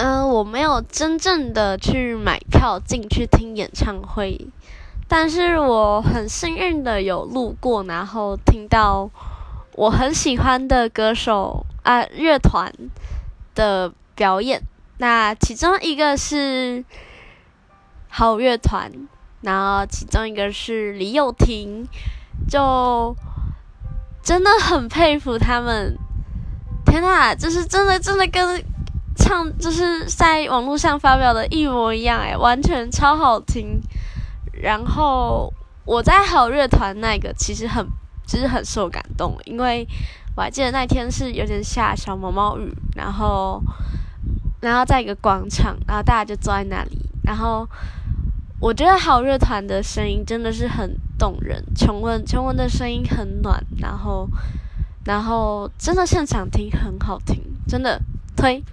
嗯，我没有真正的去买票进去听演唱会，但是我很幸运的有路过，然后听到我很喜欢的歌手啊乐团的表演。那其中一个是好乐团，然后其中一个是李友廷，就真的很佩服他们。天呐，就是真的真的跟。唱就是在网络上发表的一模一样，哎，完全超好听。然后我在好乐团那个其实很，其实很受感动，因为我还记得那天是有点下小毛毛雨，然后，然后在一个广场，然后大家就坐在那里，然后我觉得好乐团的声音真的是很动人，琼文琼文的声音很暖，然后，然后真的现场听很好听，真的推。